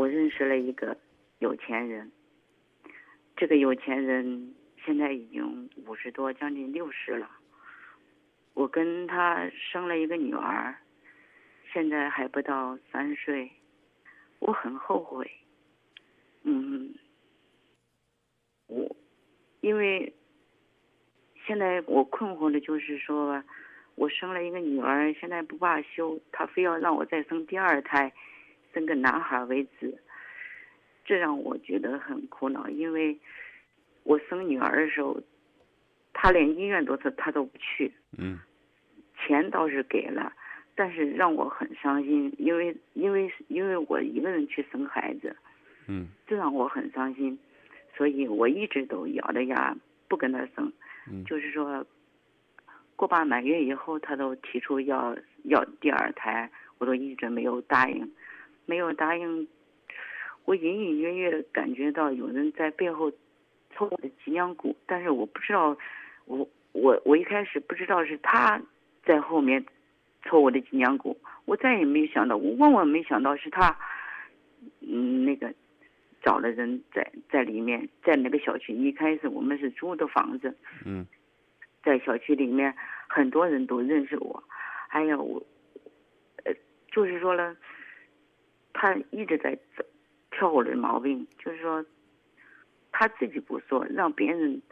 我认识了一个有钱人，这个有钱人现在已经五十多，将近六十了。我跟他生了一个女儿，现在还不到三岁，我很后悔。嗯，我因为现在我困惑的就是说，我生了一个女儿，现在不罢休，他非要让我再生第二胎。生个男孩为止，这让我觉得很苦恼。因为我生女儿的时候，他连医院都是他都不去。嗯。钱倒是给了，但是让我很伤心，因为因为因为我一个人去生孩子。嗯。这让我很伤心，所以我一直都咬着牙不跟他生。嗯。就是说，过八满月以后，他都提出要要第二胎，我都一直没有答应。没有答应，我隐隐约约的感觉到有人在背后抽我的脊梁骨，但是我不知道，我我我一开始不知道是他在后面抽我的脊梁骨，我再也没有想到，我万万没想到是他，嗯，那个找了人在在里面，在那个小区，一开始我们是租的房子，嗯，在小区里面很多人都认识我，还有我，呃，就是说了。他一直在挑我的毛病，就是说，他自己不说，让别人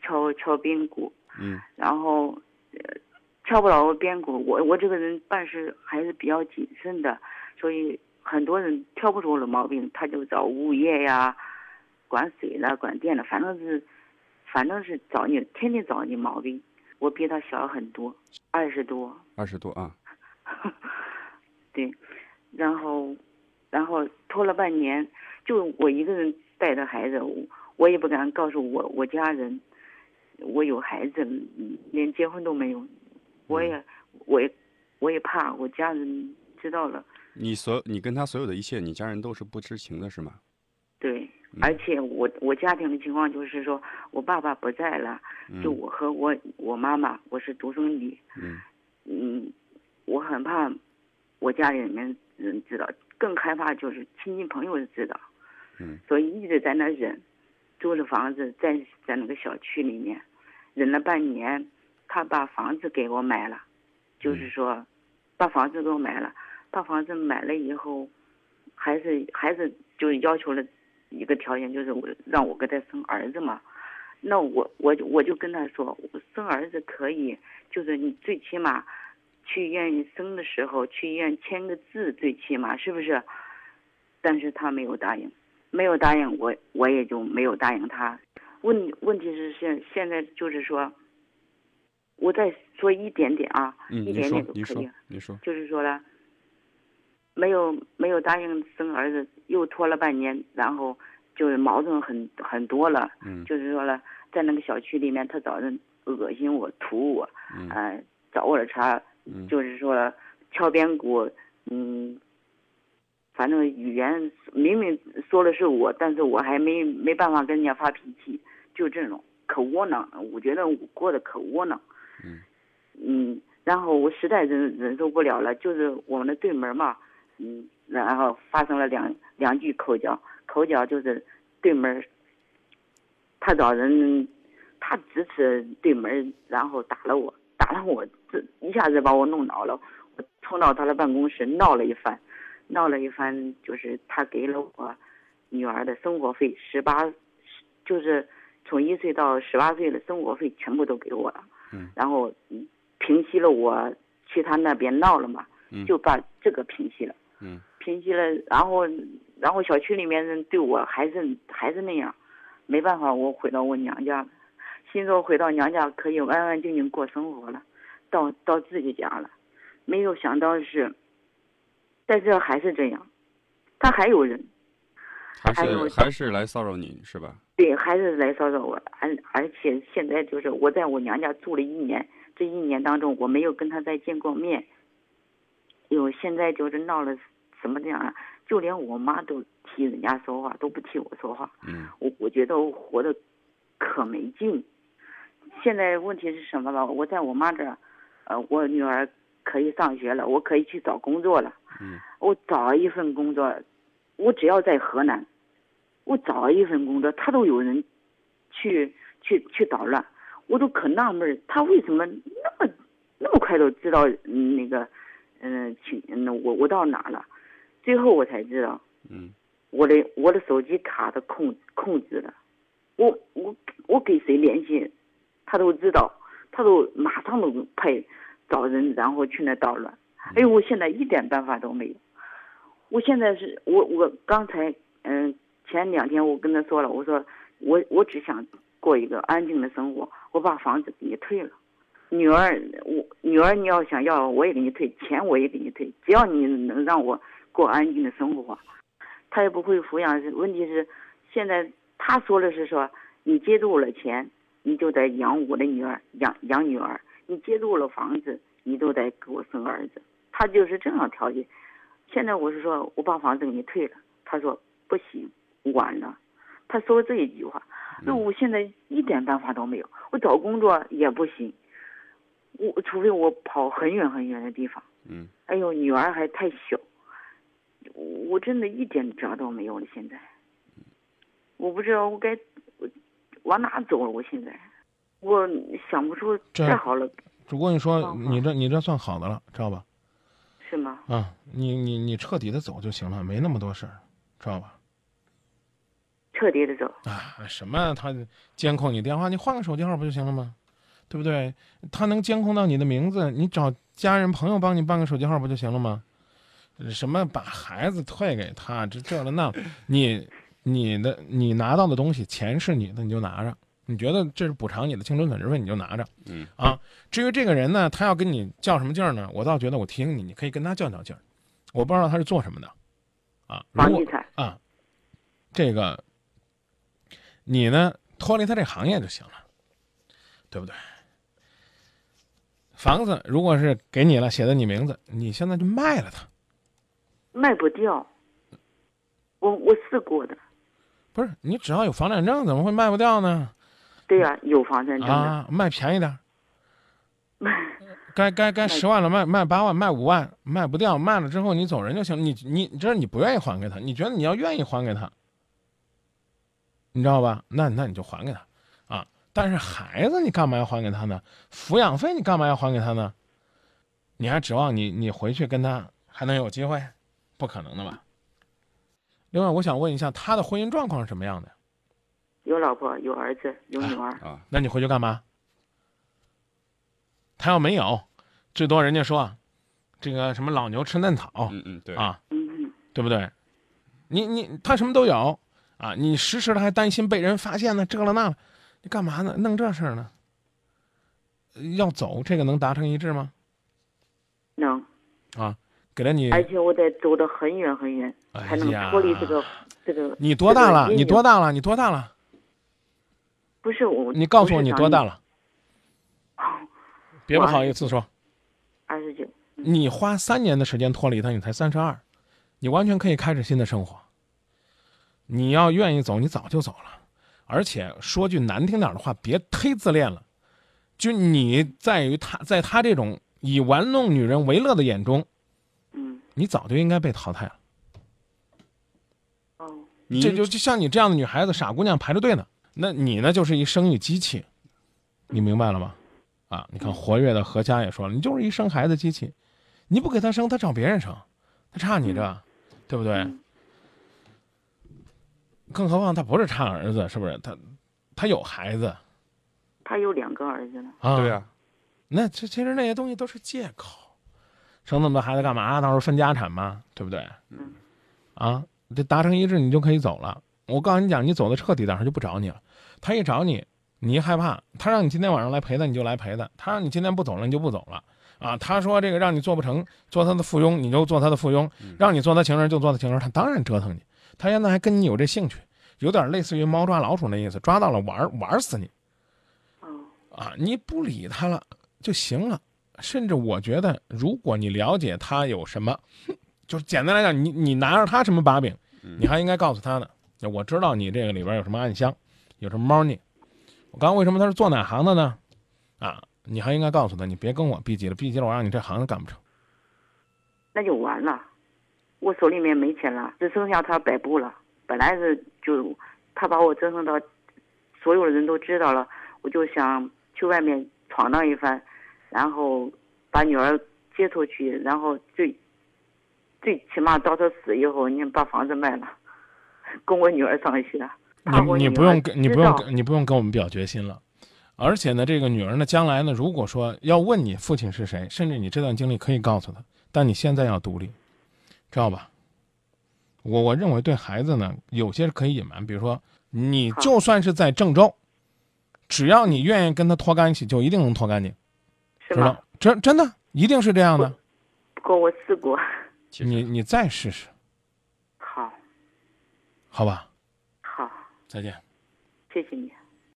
敲敲边鼓。嗯。然后，呃，敲不了我边鼓，我我这个人办事还是比较谨慎的，所以很多人挑不出我的毛病，他就找物业呀，管水的、管电的，反正是，反正是找你，天天找你毛病。我比他小很多，二十多。二十多啊。对，然后。然后拖了半年，就我一个人带着孩子，我也不敢告诉我我家人，我有孩子，连结婚都没有，我也，我也，我也怕我家人知道了。你所你跟他所有的一切，你家人都是不知情的，是吗？对，而且我我家庭的情况就是说，我爸爸不在了，就我和我我妈妈，我是独生女。嗯。嗯，我很怕我家里面人知道。更害怕就是亲戚朋友知道，嗯，所以一直在那忍，租了房子在在那个小区里面，忍了半年，他把房子给我买了，就是说，把房子给我买了，把房子买了以后，还是还是就是要求了一个条件，就是我让我给他生儿子嘛，那我我我就跟他说，生儿子可以，就是你最起码。去医院生的时候，去医院签个字，最起码是不是？但是他没有答应，没有答应我，我也就没有答应他。问问题是现现在就是说，我再说一点点啊，一点点都可以。你说，就是说了，没有没有答应生儿子，又拖了半年，然后就是矛盾很很多了。嗯。就是说了，在那个小区里面，他找人恶心我、吐我，嗯，找我的茬。就是说，敲边鼓，嗯，反正语言明明说的是我，但是我还没没办法跟人家发脾气，就这种可窝囊，我觉得我过得可窝囊。嗯，嗯，然后我实在忍忍受不了了，就是我们的对门嘛，嗯，然后发生了两两句口角，口角就是对门，他找人，他支持对门，然后打了我。打了我，这一下子把我弄恼了。我冲到他的办公室闹了一番，闹了一番，就是他给了我女儿的生活费，十八，就是从一岁到十八岁的生活费全部都给我了。嗯。然后平息了我去他那边闹了嘛，就把这个平息了。嗯。平息了，然后，然后小区里面人对我还是还是那样，没办法，我回到我娘家了。心说回到娘家可以安安静静过生活了，到到自己家了，没有想到是，在这还是这样，他还有人，还是还是来骚扰你是吧？对，还是来骚扰我，而而且现在就是我在我娘家住了一年，这一年当中我没有跟他再见过面，有，现在就是闹了什么这样啊？就连我妈都替人家说话，都不替我说话。嗯，我我觉得我活得可没劲。现在问题是什么了？我在我妈这儿，呃，我女儿可以上学了，我可以去找工作了。嗯。我找了一份工作，我只要在河南，我找一份工作，他都有人去去去捣乱，我都可纳闷儿，他为什么那么那么快都知道嗯那个嗯去那我我到哪了？最后我才知道，嗯我的我的手机卡的控控制了，我我我给谁联系，他都知道，他都马上都派找人，然后去那捣乱。哎呦，我现在一点办法都没有。我现在是我我刚才嗯、前两天我跟他说了，我说我我只想过一个安静的生活，我把房子给你退了。女儿，我女儿你要想要我也给你退，钱我也给你退，只要你能让我过安静的生活。他也不会抚养。问题是，现在他说的是说，你接住了钱，你就得养我的女儿，养养女儿；你接住了房子，你都得给我生儿子。他就是这样条件。现在我是说，我把房子给你退了，他说不行，晚了。他说这一句话，那我现在一点办法都没有，我找工作也不行，我除非我跑很远很远的地方。嗯哎呦，女儿还太小，我真的一点辙都没有了。现在，我不知道我该我往哪走了。我现在，我想不出这太好了，主播，你说你这你这算好的了，知道吧？是吗？啊，你你你彻底的走就行了，没那么多事儿，知道吧？彻底的走。啊，什么他监控你电话，你换个手机号不就行了吗？对不对？他能监控到你的名字，你找家人朋友帮你办个手机号不就行了吗？什么把孩子退给他，这这了那了，你你的你拿到的东西，钱是你的，你就拿着。你觉得这是补偿你的青春损失费，你就拿着嗯啊。至于这个人呢，他要跟你较什么劲儿呢？我倒觉得我提醒你，你可以跟他较较劲儿。我不知道他是做什么的，啊，如果房地产，啊，这个你呢脱离他这行业就行了，对不对？房子如果是给你了，写的你名字，你现在就卖了它，卖不掉。我我试过的，不是你只要有房产证，怎么会卖不掉呢？对呀、有房产证，啊，卖便宜点儿，该该该十万了，卖卖八万，卖五万，卖不掉，卖了之后你走人就行。你你这是你不愿意还给他，你觉得你要愿意还给他，你知道吧？那那你就还给他啊。但是孩子你干嘛要还给他呢？抚养费你干嘛要还给他呢？你还指望你你回去跟他还能有机会？不可能的吧？另外，我想问一下，他的婚姻状况是什么样的？有老婆，有儿子，有女儿。啊那你回去干嘛？他要没有，最多人家说，这个什么老牛吃嫩草、嗯嗯对啊，嗯嗯，对不对？你你他什么都有啊，你时时的还担心被人发现呢，这了那了，你干嘛呢？弄这事儿呢？要走，这个能达成一致吗？能，啊，给了你，而且我得走得很远很远，哎才能脱离这个这个。你多大了？这个你多大了？你多大了？不是我，你告诉我你多大了？别不好意思说。二十九。你花三年的时间脱离他，你才三十二，你完全可以开始新的生活。你要愿意走，你早就走了。而且说句难听点的话，别忒自恋了。就你在于他，在他这种以玩弄女人为乐的眼中，嗯，你早就应该被淘汰了。哦，这就就像你这样的女孩子，傻姑娘排着队呢，那你呢就是一生育机器，你明白了吗？啊，你看活跃的何佳也说了，你就是一生孩子机器，你不给他生，他找别人生，他差你这，对不对？嗯更何况他不是差儿子，是不是？他他有孩子他有两个儿子呢。啊，对呀、那这其实那些东西都是借口，生那么多孩子干嘛？到时候分家产嘛，对不对？嗯。啊，这达成一致，你就可以走了。我告诉你讲，你走的彻底点儿，他就不找你了。他一找你，你一害怕，他让你今天晚上来陪他，你就来陪他；他让你今天不走了，你就不走了。啊，他说这个让你做不成，做他的附庸，你就做他的附庸；让你做他情人，就做他情人。他当然折腾你。他现在还跟你有这兴趣，有点类似于猫抓老鼠那意思，抓到了玩玩死你。哦，啊，你不理他了就行了。甚至我觉得，如果你了解他有什么，就是简单来讲，你你拿着他什么把柄，你还应该告诉他呢。我知道你这个里边有什么暗箱，有什么猫腻。我刚刚为什么他是做哪行的呢？啊，你还应该告诉他，你别跟我逼急了，逼急了我让你这行都干不成。那就完了。我手里面没钱了，只剩下他摆布了。本来是就他把我折腾到所有的人都知道了，我就想去外面闯荡一番，然后把女儿接出去，然后最最起码到她死以后，你把房子卖了，供我女儿上学。你你不用跟你不用跟你不用跟我们表决心了，而且呢，这个女儿呢，将来呢，如果说要问你父亲是谁，甚至你这段经历可以告诉她，但你现在要独立，知道吧？我我认为对孩子呢，有些是可以隐瞒，比如说你就算是在郑州，只要你愿意跟他脱干系，就一定能脱干净，是吗知道？？真真的一定是这样的，不过我试过。你你再试试，好，好吧？好，再见。谢谢你。